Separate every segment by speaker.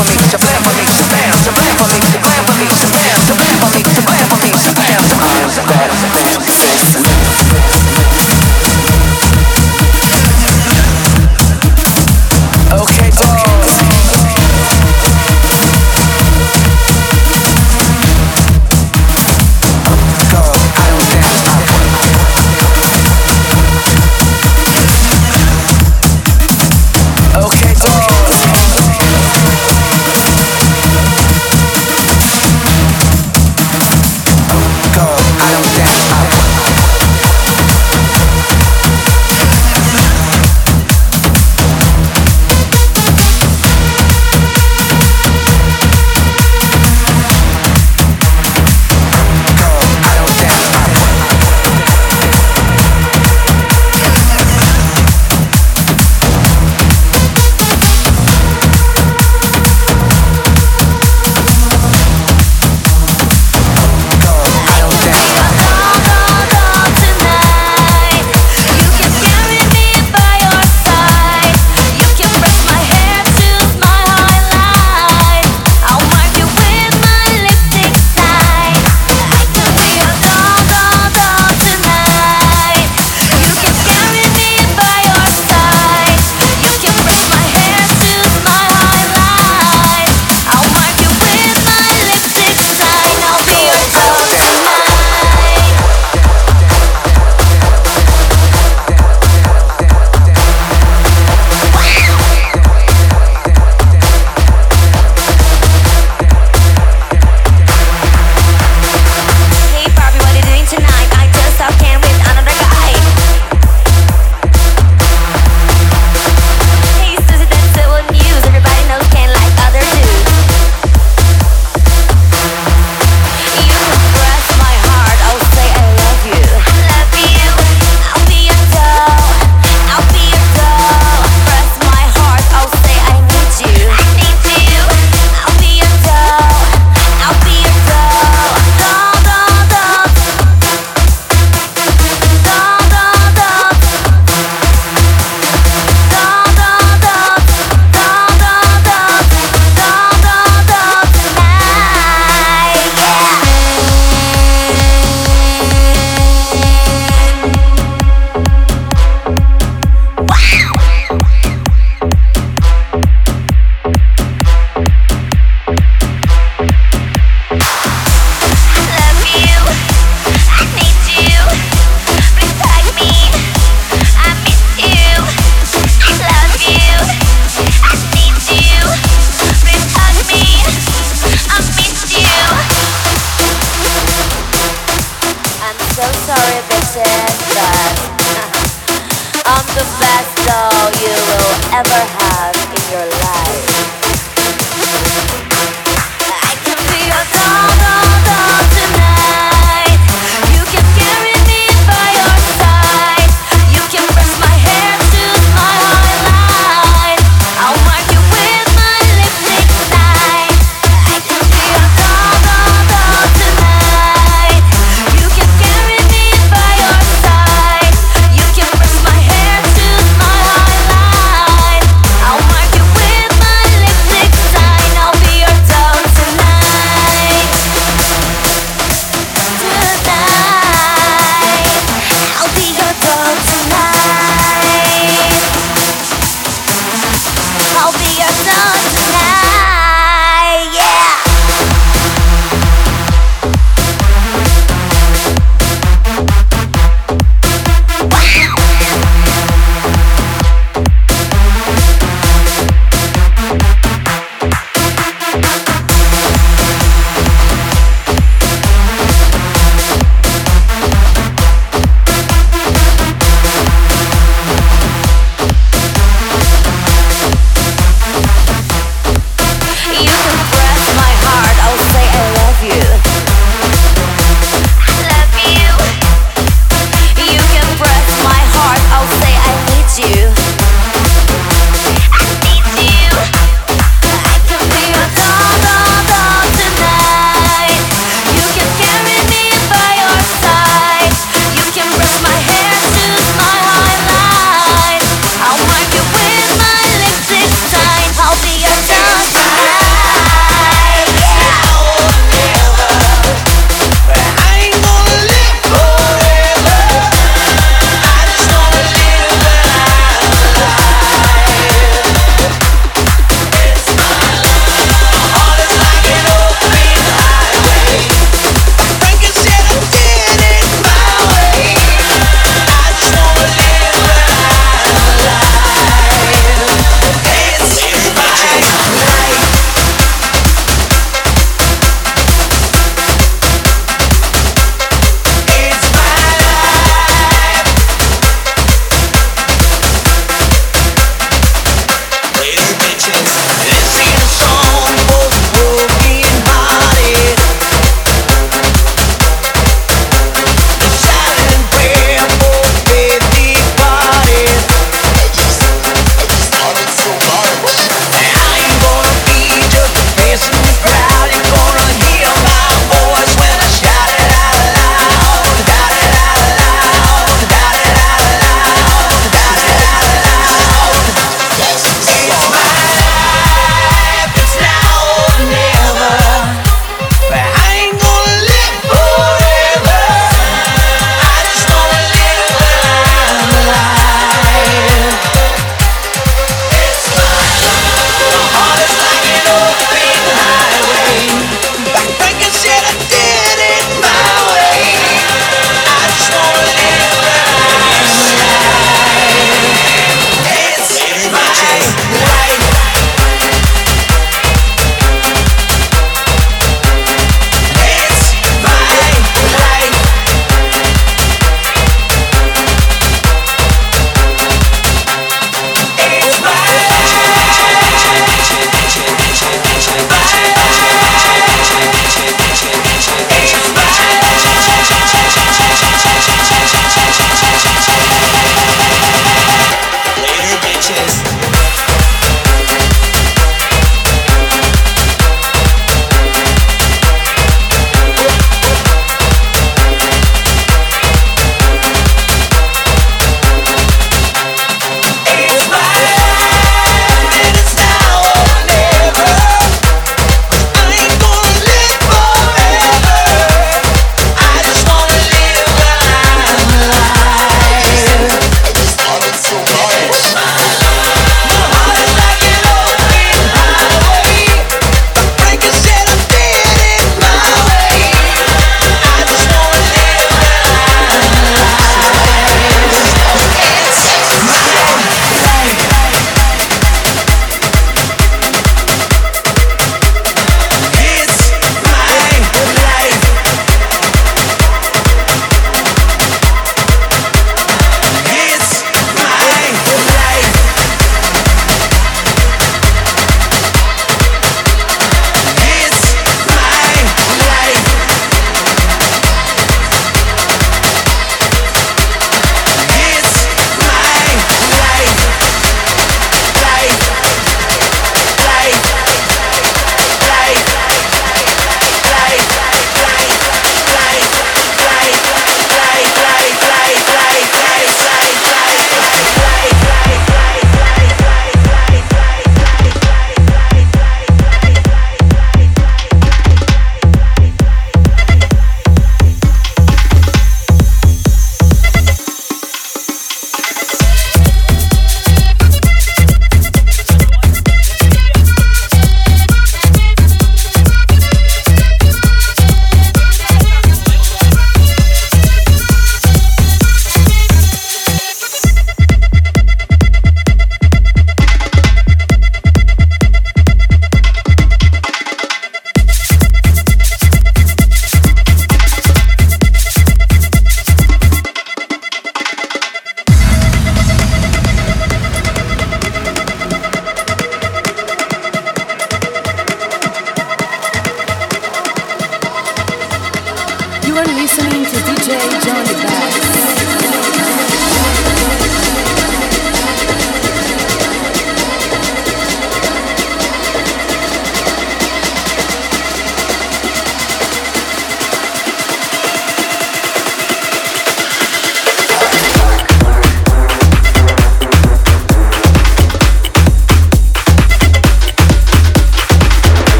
Speaker 1: I'll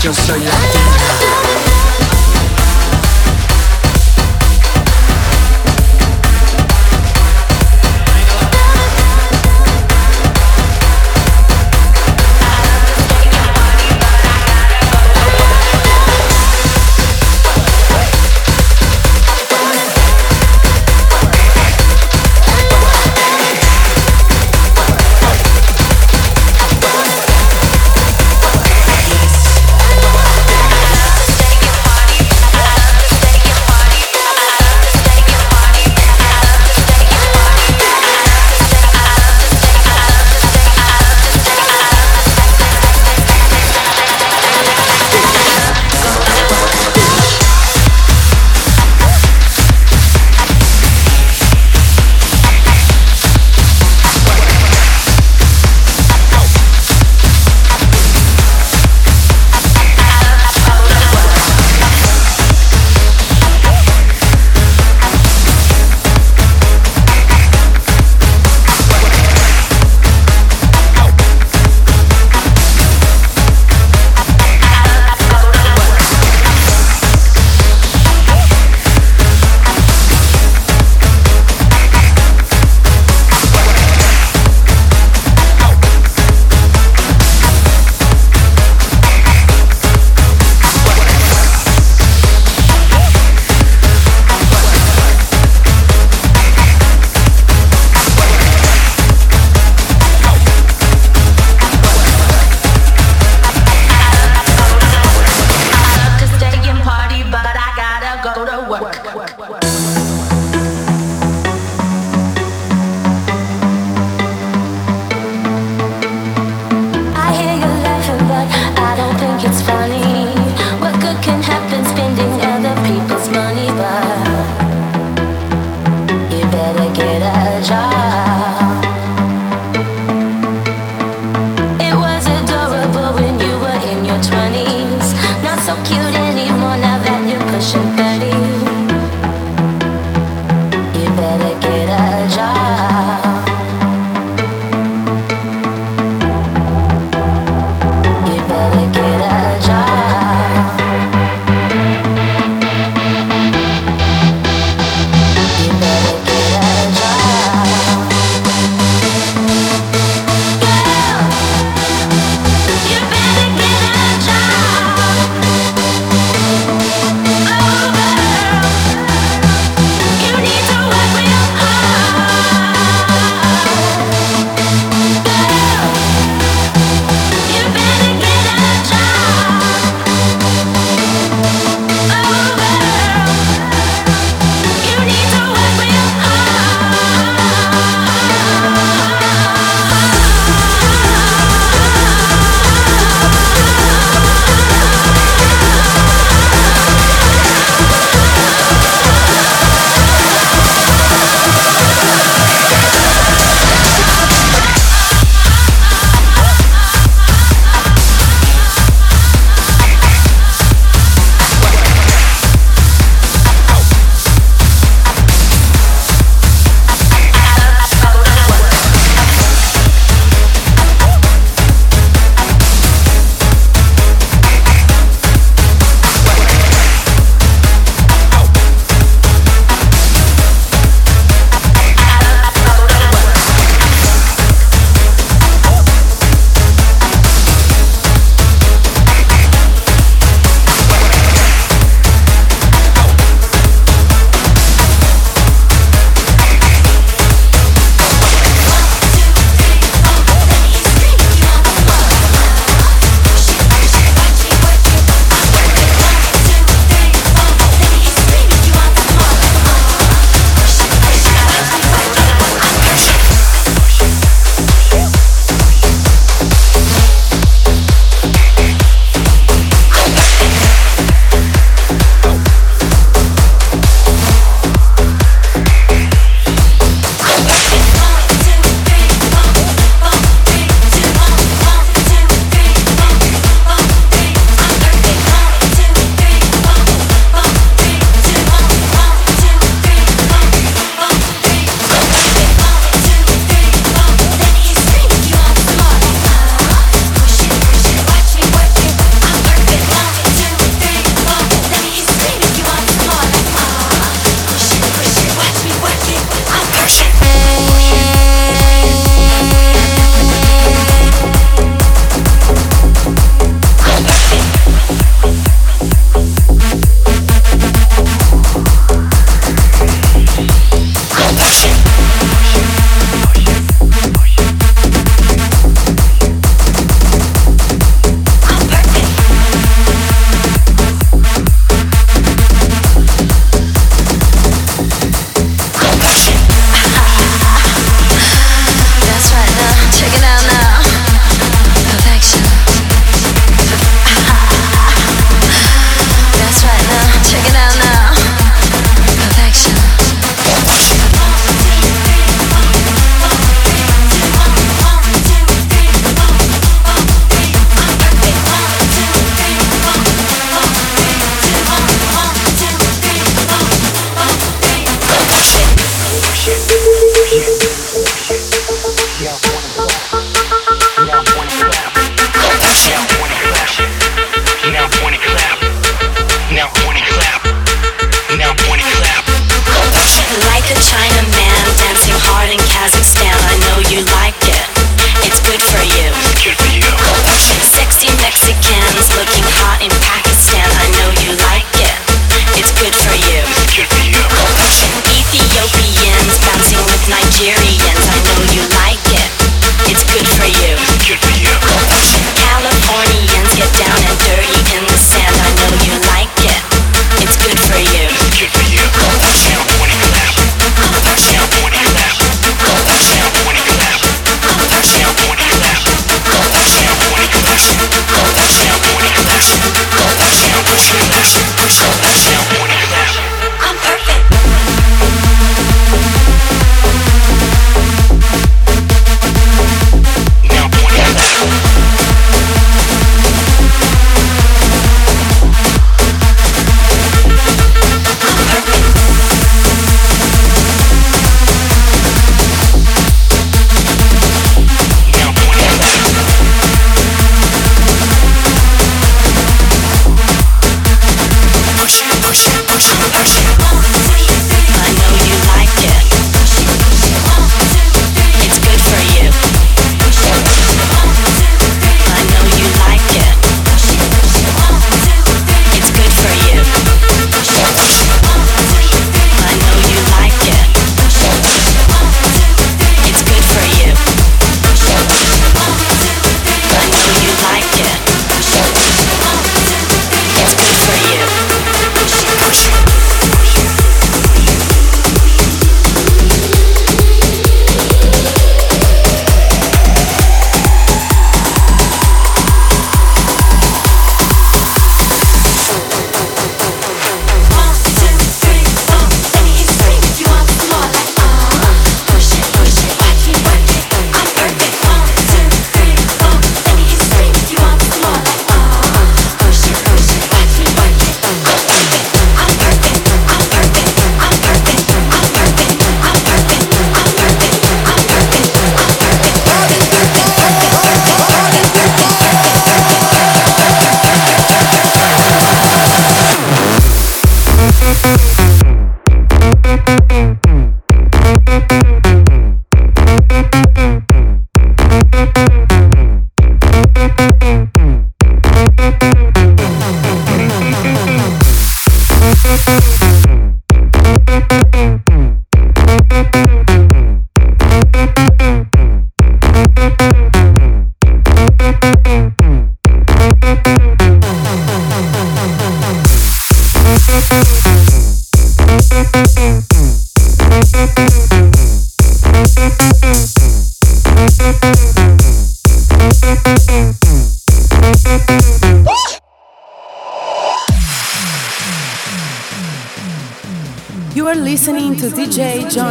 Speaker 1: just
Speaker 2: so you have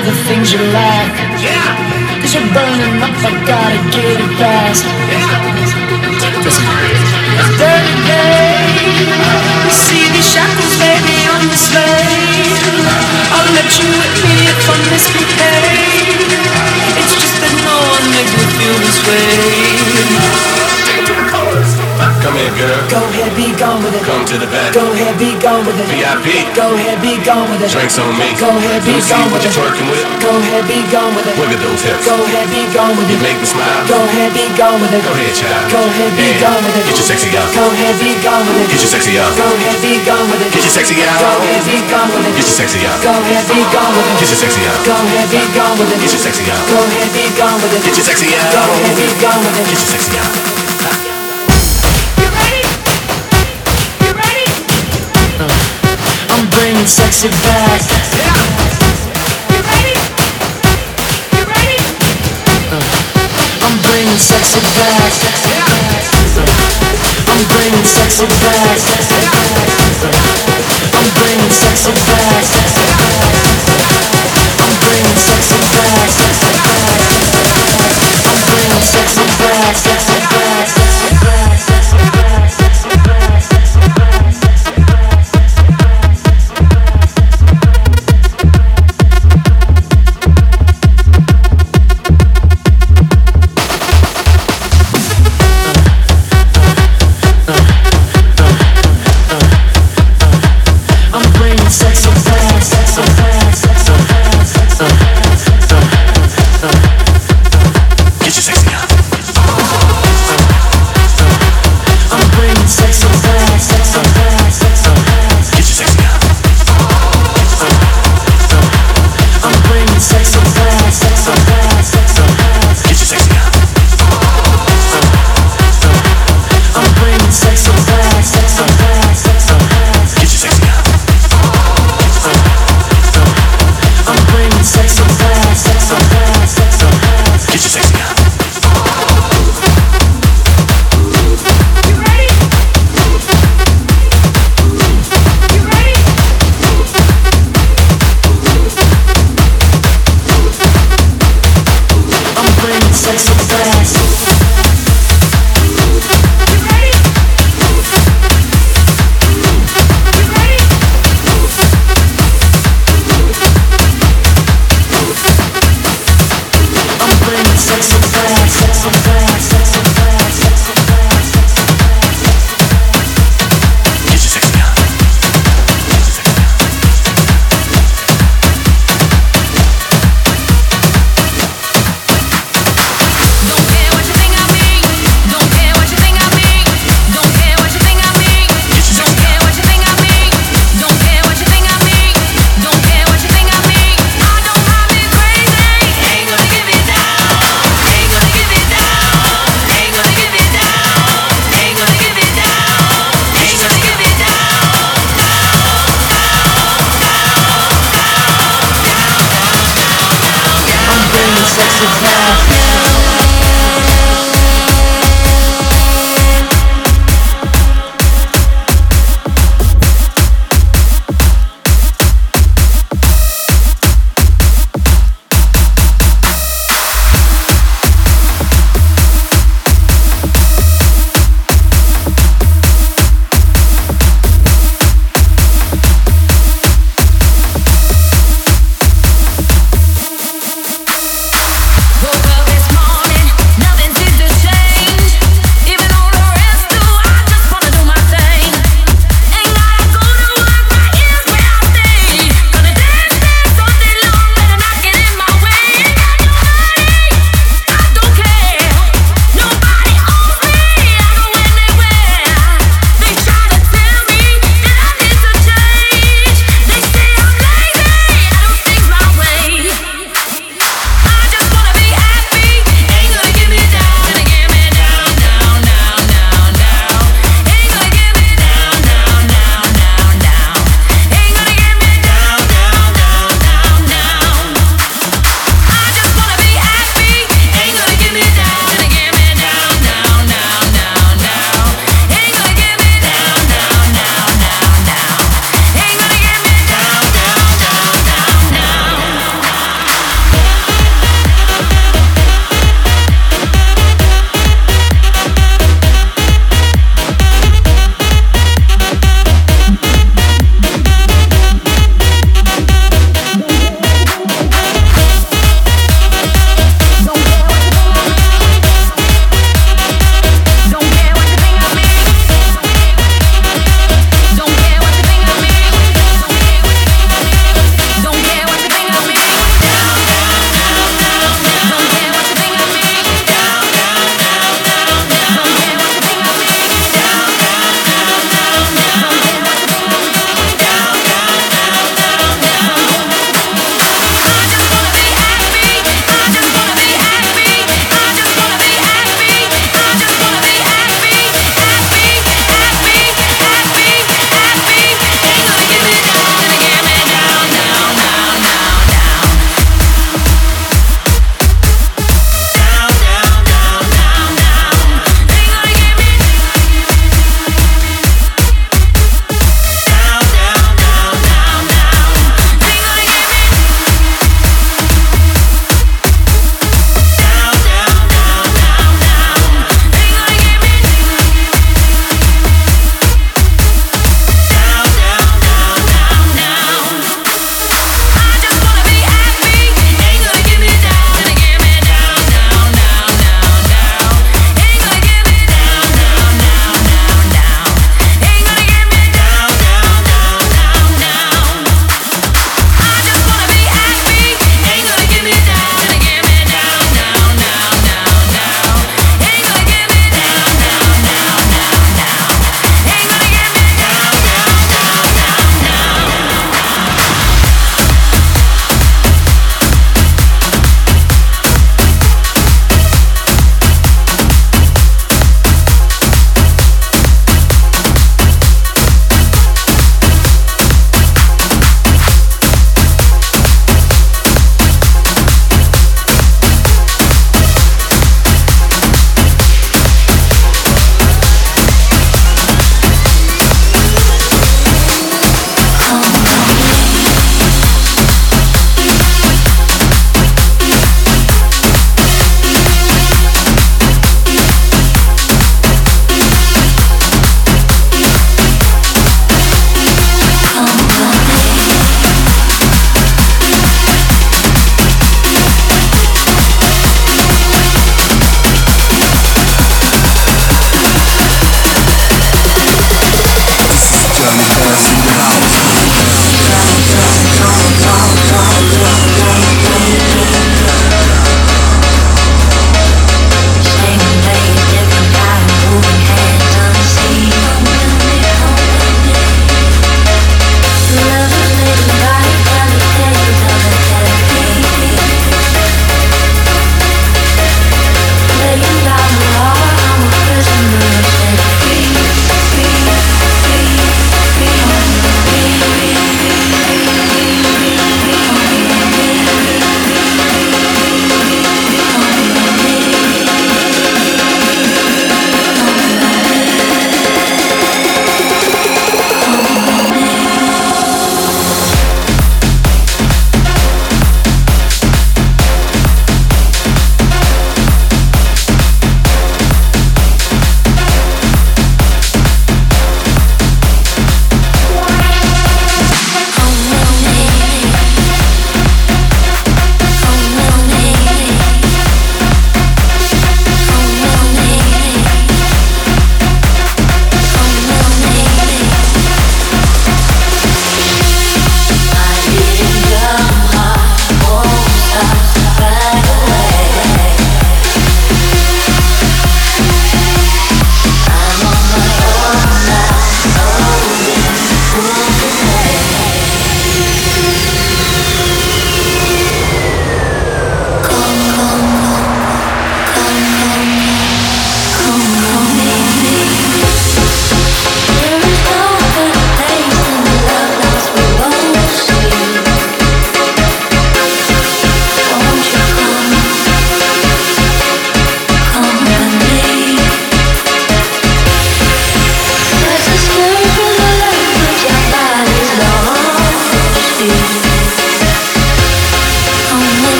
Speaker 3: All the things you like. Cause you're burning up, I gotta get it fast. Dirty babe, see these shackles, baby, the slave. I'll let you with me if I misbehave. It's just that no one makes me feel this way.
Speaker 4: Come here, girl.
Speaker 3: Go ahead, be gone with it.
Speaker 4: Come to the back.
Speaker 3: Go ahead, be gone with it.
Speaker 4: VIP.
Speaker 3: Go ahead, be gone with it.
Speaker 4: Drinks on me.
Speaker 3: Go ahead, be
Speaker 4: Let me see
Speaker 3: gone
Speaker 4: what
Speaker 3: with it.
Speaker 4: twerking with.
Speaker 3: Go ahead, be gone with it.
Speaker 4: Look at those hips.
Speaker 3: Go ahead, be gone with
Speaker 4: You
Speaker 3: it.
Speaker 4: make me smile.
Speaker 3: Go ahead, be gone with it.
Speaker 4: Go ahead, child.
Speaker 3: Go ahead, be gone with it.
Speaker 4: Get your sexy out.
Speaker 3: Go ahead, be gone with it.
Speaker 4: Get your sexy out.
Speaker 3: Go ahead, be gone with it.
Speaker 4: Get your sexy out.
Speaker 3: Go ahead, be gone with it.
Speaker 4: Get your sexy out.
Speaker 3: Go ahead, be gone with it.
Speaker 4: Get your sexy out.
Speaker 3: Go ahead, be gone with it.
Speaker 4: Get your sexy out.
Speaker 3: Go ahead, be gone with it.
Speaker 4: Get your sexy out.
Speaker 3: Go ahead, be gone with it.
Speaker 4: Get your sexy out.
Speaker 3: Bringing sexy back. I'm bringing sexy back. I'm bringing sexy back. I'm bringing sexy back. I'm bringing sexy back. I'm bringing sexy back. I'm